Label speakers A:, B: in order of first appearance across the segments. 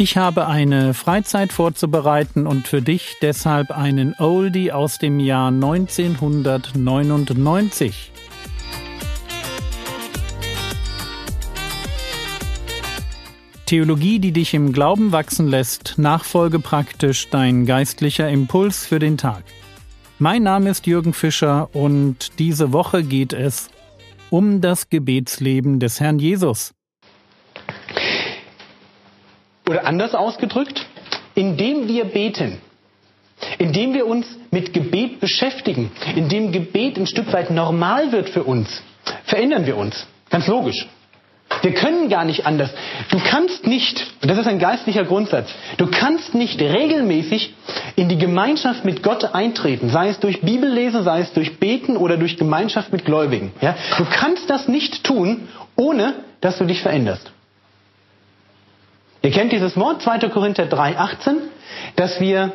A: Ich habe eine Freizeit vorzubereiten und für dich deshalb einen Oldie aus dem Jahr 1999. Theologie, die dich im Glauben wachsen lässt, nachfolge praktisch dein geistlicher Impuls für den Tag. Mein Name ist Jürgen Fischer und diese Woche geht es um das Gebetsleben des Herrn Jesus.
B: Oder anders ausgedrückt, indem wir beten, indem wir uns mit Gebet beschäftigen, indem Gebet ein Stück weit normal wird für uns, verändern wir uns. Ganz logisch. Wir können gar nicht anders. Du kannst nicht, das ist ein geistlicher Grundsatz, du kannst nicht regelmäßig in die Gemeinschaft mit Gott eintreten, sei es durch Bibellesen, sei es durch Beten oder durch Gemeinschaft mit Gläubigen. Ja? Du kannst das nicht tun, ohne dass du dich veränderst. Ihr kennt dieses Wort 2. Korinther 3,18, dass wir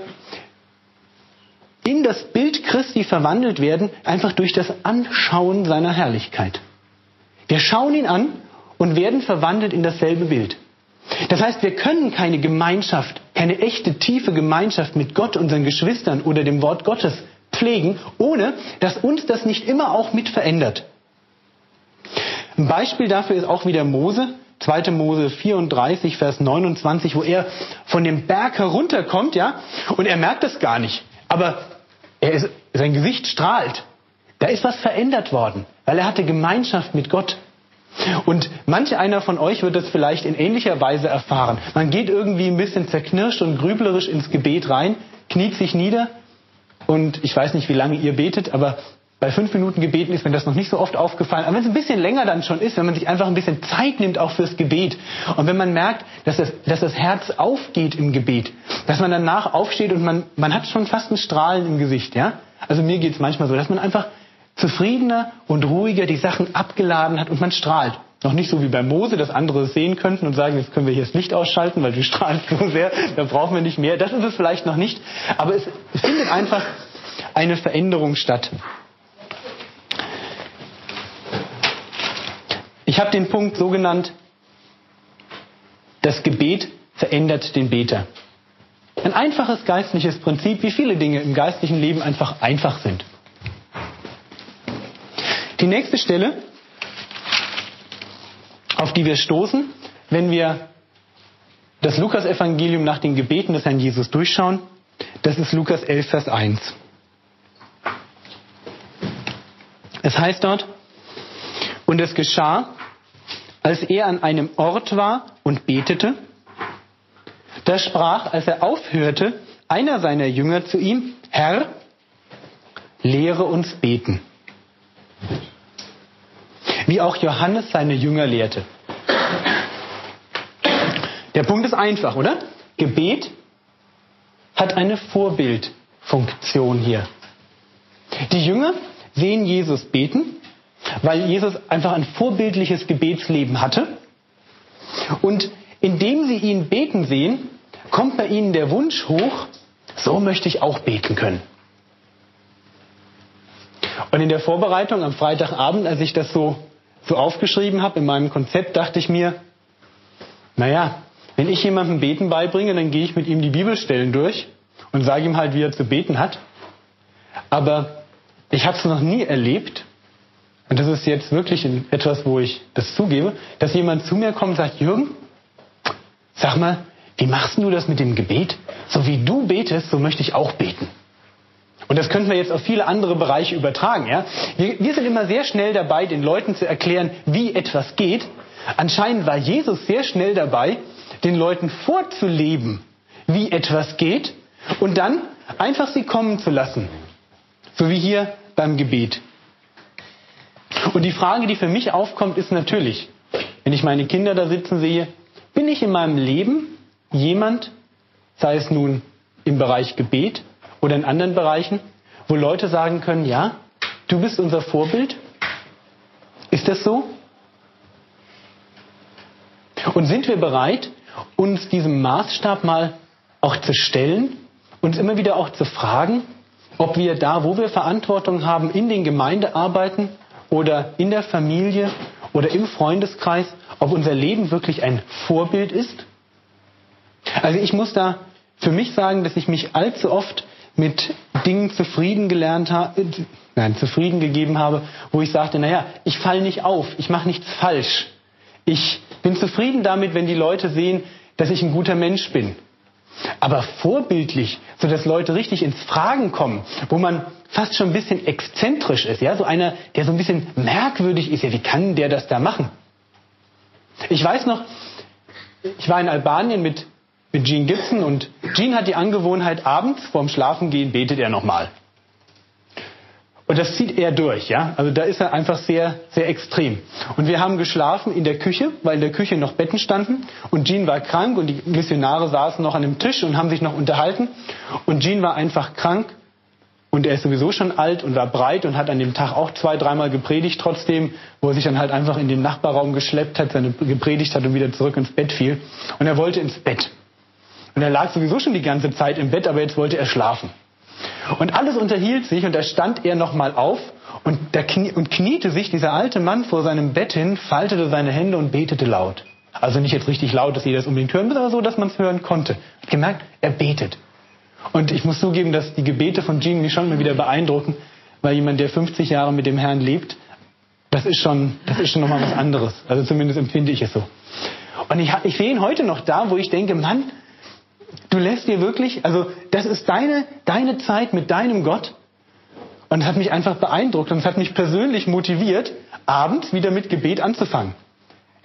B: in das Bild Christi verwandelt werden, einfach durch das Anschauen seiner Herrlichkeit. Wir schauen ihn an und werden verwandelt in dasselbe Bild. Das heißt, wir können keine Gemeinschaft, keine echte tiefe Gemeinschaft mit Gott, unseren Geschwistern oder dem Wort Gottes pflegen, ohne dass uns das nicht immer auch mit verändert. Ein Beispiel dafür ist auch wieder Mose, 2. Mose 34, Vers 29, wo er von dem Berg herunterkommt, ja, und er merkt es gar nicht. Aber er ist, sein Gesicht strahlt. Da ist was verändert worden, weil er hatte Gemeinschaft mit Gott. Und manch einer von euch wird das vielleicht in ähnlicher Weise erfahren. Man geht irgendwie ein bisschen zerknirscht und grüblerisch ins Gebet rein, kniet sich nieder und ich weiß nicht, wie lange ihr betet, aber bei fünf Minuten Gebeten ist mir das noch nicht so oft aufgefallen. Aber wenn es ein bisschen länger dann schon ist, wenn man sich einfach ein bisschen Zeit nimmt auch fürs Gebet und wenn man merkt, dass das, dass das Herz aufgeht im Gebet, dass man danach aufsteht und man, man hat schon fast ein Strahlen im Gesicht, ja? Also mir geht es manchmal so, dass man einfach zufriedener und ruhiger die Sachen abgeladen hat und man strahlt. Noch nicht so wie bei Mose, dass andere es sehen könnten und sagen, jetzt können wir hier das Licht ausschalten, weil du strahlst so sehr, da brauchen wir nicht mehr. Das ist es vielleicht noch nicht. Aber es findet einfach eine Veränderung statt. Ich habe den Punkt so genannt, das Gebet verändert den Beter. Ein einfaches geistliches Prinzip, wie viele Dinge im geistlichen Leben einfach einfach sind. Die nächste Stelle, auf die wir stoßen, wenn wir das Lukas-Evangelium nach den Gebeten des Herrn Jesus durchschauen, das ist Lukas 11, Vers 1. Es heißt dort, und es geschah, als er an einem Ort war und betete, da sprach, als er aufhörte, einer seiner Jünger zu ihm, Herr, lehre uns beten. Wie auch Johannes seine Jünger lehrte. Der Punkt ist einfach, oder? Gebet hat eine Vorbildfunktion hier. Die Jünger sehen Jesus beten weil Jesus einfach ein vorbildliches Gebetsleben hatte. Und indem sie ihn beten sehen, kommt bei ihnen der Wunsch hoch, so möchte ich auch beten können. Und in der Vorbereitung am Freitagabend, als ich das so, so aufgeschrieben habe in meinem Konzept, dachte ich mir, naja, wenn ich jemandem Beten beibringe, dann gehe ich mit ihm die Bibelstellen durch und sage ihm halt, wie er zu beten hat. Aber ich habe es noch nie erlebt, und das ist jetzt wirklich etwas, wo ich das zugebe, dass jemand zu mir kommt und sagt, Jürgen, sag mal, wie machst du das mit dem Gebet? So wie du betest, so möchte ich auch beten. Und das könnten wir jetzt auf viele andere Bereiche übertragen. Ja? Wir, wir sind immer sehr schnell dabei, den Leuten zu erklären, wie etwas geht. Anscheinend war Jesus sehr schnell dabei, den Leuten vorzuleben, wie etwas geht und dann einfach sie kommen zu lassen. So wie hier beim Gebet. Und die Frage, die für mich aufkommt, ist natürlich, wenn ich meine Kinder da sitzen sehe, bin ich in meinem Leben jemand, sei es nun im Bereich Gebet oder in anderen Bereichen, wo Leute sagen können, ja, du bist unser Vorbild? Ist das so? Und sind wir bereit, uns diesem Maßstab mal auch zu stellen, uns immer wieder auch zu fragen, ob wir da, wo wir Verantwortung haben, in den Gemeindearbeiten oder in der Familie oder im Freundeskreis, ob unser Leben wirklich ein Vorbild ist? Also ich muss da für mich sagen, dass ich mich allzu oft mit Dingen zufrieden gelernt habe, äh, nein, zufrieden gegeben habe, wo ich sagte, naja, ich falle nicht auf, ich mache nichts falsch. Ich bin zufrieden damit, wenn die Leute sehen, dass ich ein guter Mensch bin. Aber vorbildlich, so dass Leute richtig ins Fragen kommen, wo man fast schon ein bisschen exzentrisch ist, ja, so einer, der so ein bisschen merkwürdig ist, ja, wie kann der das da machen? Ich weiß noch, ich war in Albanien mit, mit Gene Gibson und Gene hat die Angewohnheit, abends vorm Schlafengehen betet er nochmal. Und das zieht er durch, ja. Also da ist er einfach sehr, sehr extrem. Und wir haben geschlafen in der Küche, weil in der Küche noch Betten standen. Und Jean war krank und die Missionare saßen noch an dem Tisch und haben sich noch unterhalten. Und Jean war einfach krank. Und er ist sowieso schon alt und war breit und hat an dem Tag auch zwei, dreimal gepredigt trotzdem, wo er sich dann halt einfach in den Nachbarraum geschleppt hat, seine gepredigt hat und wieder zurück ins Bett fiel. Und er wollte ins Bett. Und er lag sowieso schon die ganze Zeit im Bett, aber jetzt wollte er schlafen. Und alles unterhielt sich und da stand er nochmal auf und, knie, und kniete sich dieser alte Mann vor seinem Bett hin, faltete seine Hände und betete laut. Also nicht jetzt richtig laut, dass jeder es unbedingt hören muss, aber so, dass man es hören konnte. Hat gemerkt, er betet. Und ich muss zugeben, dass die Gebete von Jean mich schon mal wieder beeindrucken, weil jemand, der 50 Jahre mit dem Herrn lebt, das ist schon, das ist schon nochmal was anderes. Also zumindest empfinde ich es so. Und ich, ich sehe ihn heute noch da, wo ich denke, Mann, Du lässt dir wirklich, also das ist deine, deine Zeit mit deinem Gott. Und es hat mich einfach beeindruckt und es hat mich persönlich motiviert, abends wieder mit Gebet anzufangen.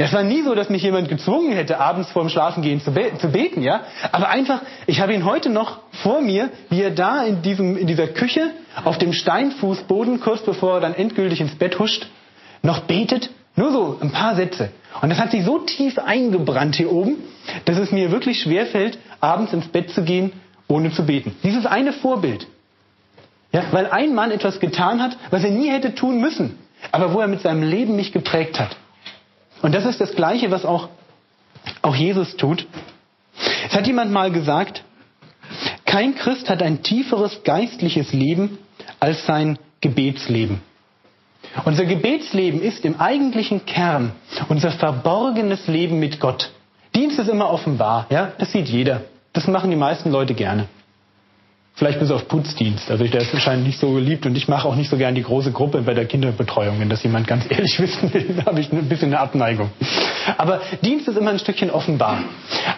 B: Es war nie so, dass mich jemand gezwungen hätte, abends vorm Schlafengehen zu, be zu beten, ja. Aber einfach, ich habe ihn heute noch vor mir, wie er da in, diesem, in dieser Küche auf dem Steinfußboden, kurz bevor er dann endgültig ins Bett huscht, noch betet. Nur so ein paar Sätze. Und das hat sich so tief eingebrannt hier oben, dass es mir wirklich schwerfällt, abends ins Bett zu gehen, ohne zu beten. Dieses eine Vorbild. Ja, weil ein Mann etwas getan hat, was er nie hätte tun müssen, aber wo er mit seinem Leben mich geprägt hat. Und das ist das Gleiche, was auch, auch Jesus tut. Es hat jemand mal gesagt, kein Christ hat ein tieferes geistliches Leben als sein Gebetsleben. Unser Gebetsleben ist im eigentlichen Kern unser verborgenes Leben mit Gott. Dienst ist immer offenbar, ja, das sieht jeder. Das machen die meisten Leute gerne. Vielleicht bis auf Putzdienst. Also der ist wahrscheinlich nicht so geliebt und ich mache auch nicht so gern die große Gruppe bei der Kinderbetreuung, wenn das jemand ganz ehrlich wissen will, da habe ich ein bisschen eine Abneigung. Aber Dienst ist immer ein Stückchen offenbar.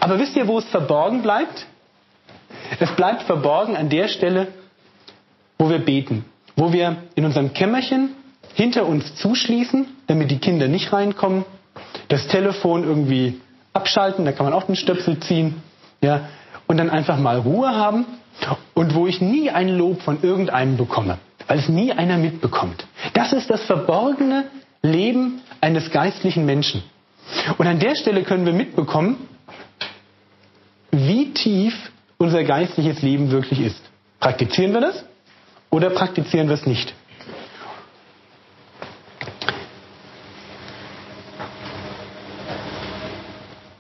B: Aber wisst ihr, wo es verborgen bleibt? Es bleibt verborgen an der Stelle, wo wir beten, wo wir in unserem Kämmerchen hinter uns zuschließen, damit die Kinder nicht reinkommen, das Telefon irgendwie abschalten, da kann man auch den Stöpsel ziehen, ja, und dann einfach mal Ruhe haben und wo ich nie ein Lob von irgendeinem bekomme, weil es nie einer mitbekommt. Das ist das verborgene Leben eines geistlichen Menschen. Und an der Stelle können wir mitbekommen, wie tief unser geistliches Leben wirklich ist. Praktizieren wir das oder praktizieren wir es nicht?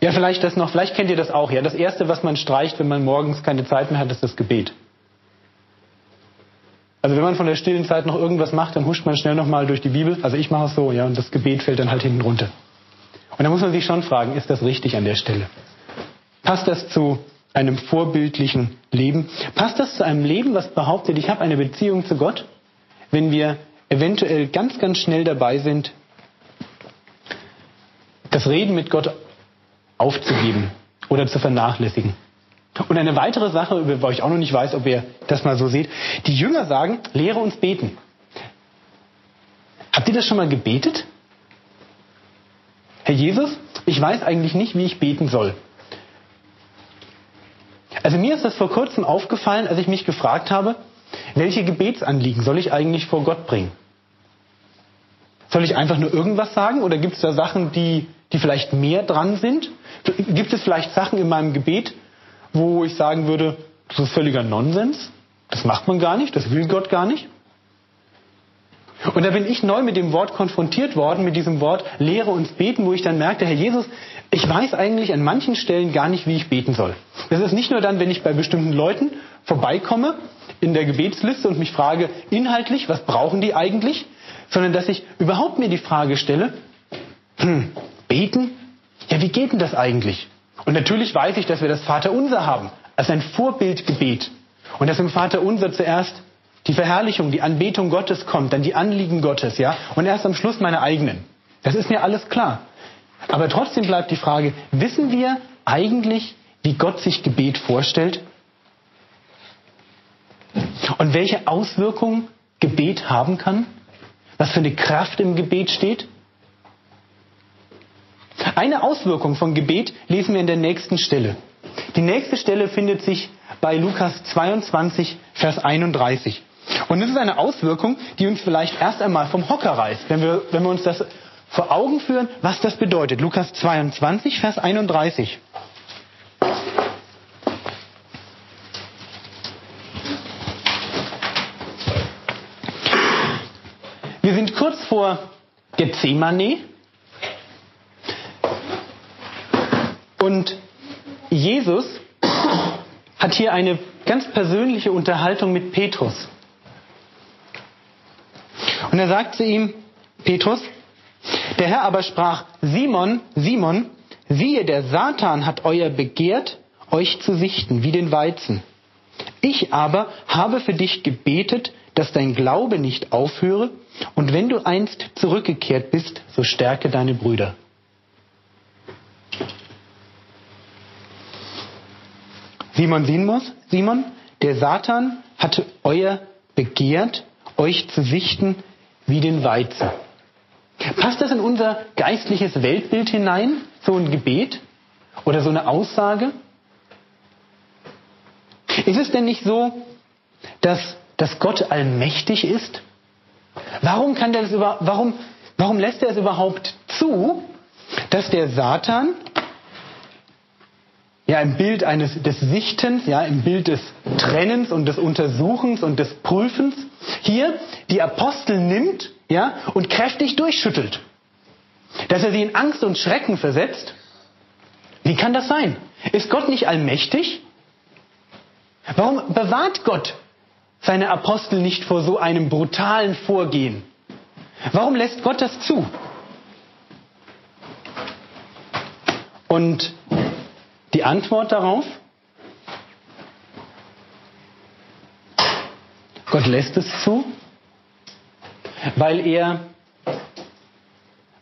B: Ja, vielleicht das noch, vielleicht kennt ihr das auch, ja. Das erste, was man streicht, wenn man morgens keine Zeit mehr hat, ist das Gebet. Also wenn man von der stillen Zeit noch irgendwas macht, dann huscht man schnell nochmal durch die Bibel. Also ich mache es so, ja, und das Gebet fällt dann halt hinten runter. Und da muss man sich schon fragen, ist das richtig an der Stelle? Passt das zu einem vorbildlichen Leben? Passt das zu einem Leben, was behauptet, ich habe eine Beziehung zu Gott? Wenn wir eventuell ganz, ganz schnell dabei sind, das Reden mit Gott aufzugeben oder zu vernachlässigen. Und eine weitere Sache, über die ich auch noch nicht weiß, ob ihr das mal so seht. Die Jünger sagen, lehre uns beten. Habt ihr das schon mal gebetet? Herr Jesus, ich weiß eigentlich nicht, wie ich beten soll. Also mir ist das vor kurzem aufgefallen, als ich mich gefragt habe, welche Gebetsanliegen soll ich eigentlich vor Gott bringen? Soll ich einfach nur irgendwas sagen oder gibt es da Sachen, die, die vielleicht mehr dran sind? Gibt es vielleicht Sachen in meinem Gebet, wo ich sagen würde, das ist völliger Nonsens? Das macht man gar nicht, das will Gott gar nicht? Und da bin ich neu mit dem Wort konfrontiert worden, mit diesem Wort Lehre uns beten, wo ich dann merkte, Herr Jesus, ich weiß eigentlich an manchen Stellen gar nicht, wie ich beten soll. Das ist nicht nur dann, wenn ich bei bestimmten Leuten vorbeikomme in der Gebetsliste und mich frage inhaltlich, was brauchen die eigentlich, sondern dass ich überhaupt mir die Frage stelle, hm, beten? Ja, wie geht denn das eigentlich? Und natürlich weiß ich, dass wir das Vaterunser haben, als ein Vorbildgebet. Und dass im Vaterunser zuerst die Verherrlichung, die Anbetung Gottes kommt, dann die Anliegen Gottes, ja, und erst am Schluss meine eigenen. Das ist mir alles klar. Aber trotzdem bleibt die Frage, wissen wir eigentlich, wie Gott sich Gebet vorstellt? Und welche Auswirkungen Gebet haben kann? Was für eine Kraft im Gebet steht? Eine Auswirkung von Gebet lesen wir in der nächsten Stelle. Die nächste Stelle findet sich bei Lukas 22, Vers 31. Und das ist eine Auswirkung, die uns vielleicht erst einmal vom Hocker reißt, wenn wir, wenn wir uns das vor Augen führen, was das bedeutet. Lukas 22, Vers 31. Wir sind kurz vor Gethsemane und Jesus hat hier eine ganz persönliche Unterhaltung mit Petrus. Und er sagt zu ihm, Petrus, der Herr aber sprach, Simon, Simon, siehe, der Satan hat euer begehrt, euch zu sichten, wie den Weizen. Ich aber habe für dich gebetet, dass dein Glaube nicht aufhöre, und wenn du einst zurückgekehrt bist, so stärke deine Brüder. Simon Simon, Simon, der Satan hatte euer begehrt, euch zu sichten wie den Weizen. Passt das in unser geistliches Weltbild hinein, so ein Gebet oder so eine Aussage? Ist es denn nicht so, dass, dass Gott allmächtig ist? Warum, kann der das über, warum, warum lässt er es überhaupt zu, dass der Satan ja im Bild eines des Sichtens, ja im Bild des Trennens und des Untersuchens und des Prüfens hier die Apostel nimmt, ja, und kräftig durchschüttelt. Dass er sie in Angst und Schrecken versetzt. Wie kann das sein? Ist Gott nicht allmächtig? Warum bewahrt Gott seine Apostel nicht vor so einem brutalen Vorgehen? Warum lässt Gott das zu? Und die Antwort darauf? Gott lässt es zu, weil er,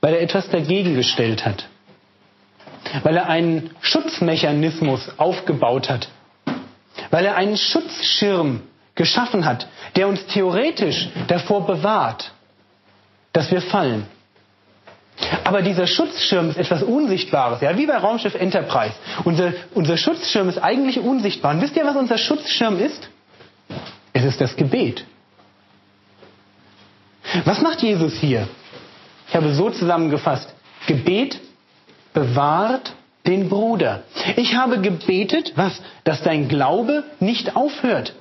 B: weil er etwas dagegen gestellt hat, weil er einen Schutzmechanismus aufgebaut hat, weil er einen Schutzschirm geschaffen hat, der uns theoretisch davor bewahrt, dass wir fallen. Aber dieser Schutzschirm ist etwas Unsichtbares, ja, wie bei Raumschiff Enterprise. Unser, unser Schutzschirm ist eigentlich unsichtbar. Und wisst ihr, was unser Schutzschirm ist? Es ist das Gebet. Was macht Jesus hier? Ich habe so zusammengefasst. Gebet bewahrt den Bruder. Ich habe gebetet, was? Dass dein Glaube nicht aufhört.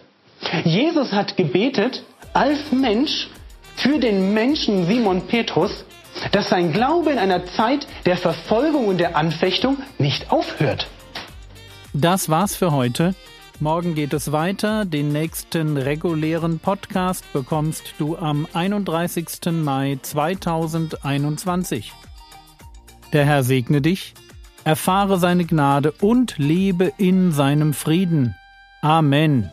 B: Jesus hat gebetet als Mensch für den Menschen Simon Petrus, dass sein Glaube in einer Zeit der Verfolgung und der Anfechtung nicht aufhört.
A: Das war's für heute. Morgen geht es weiter. Den nächsten regulären Podcast bekommst du am 31. Mai 2021. Der Herr segne dich, erfahre seine Gnade und lebe in seinem Frieden. Amen.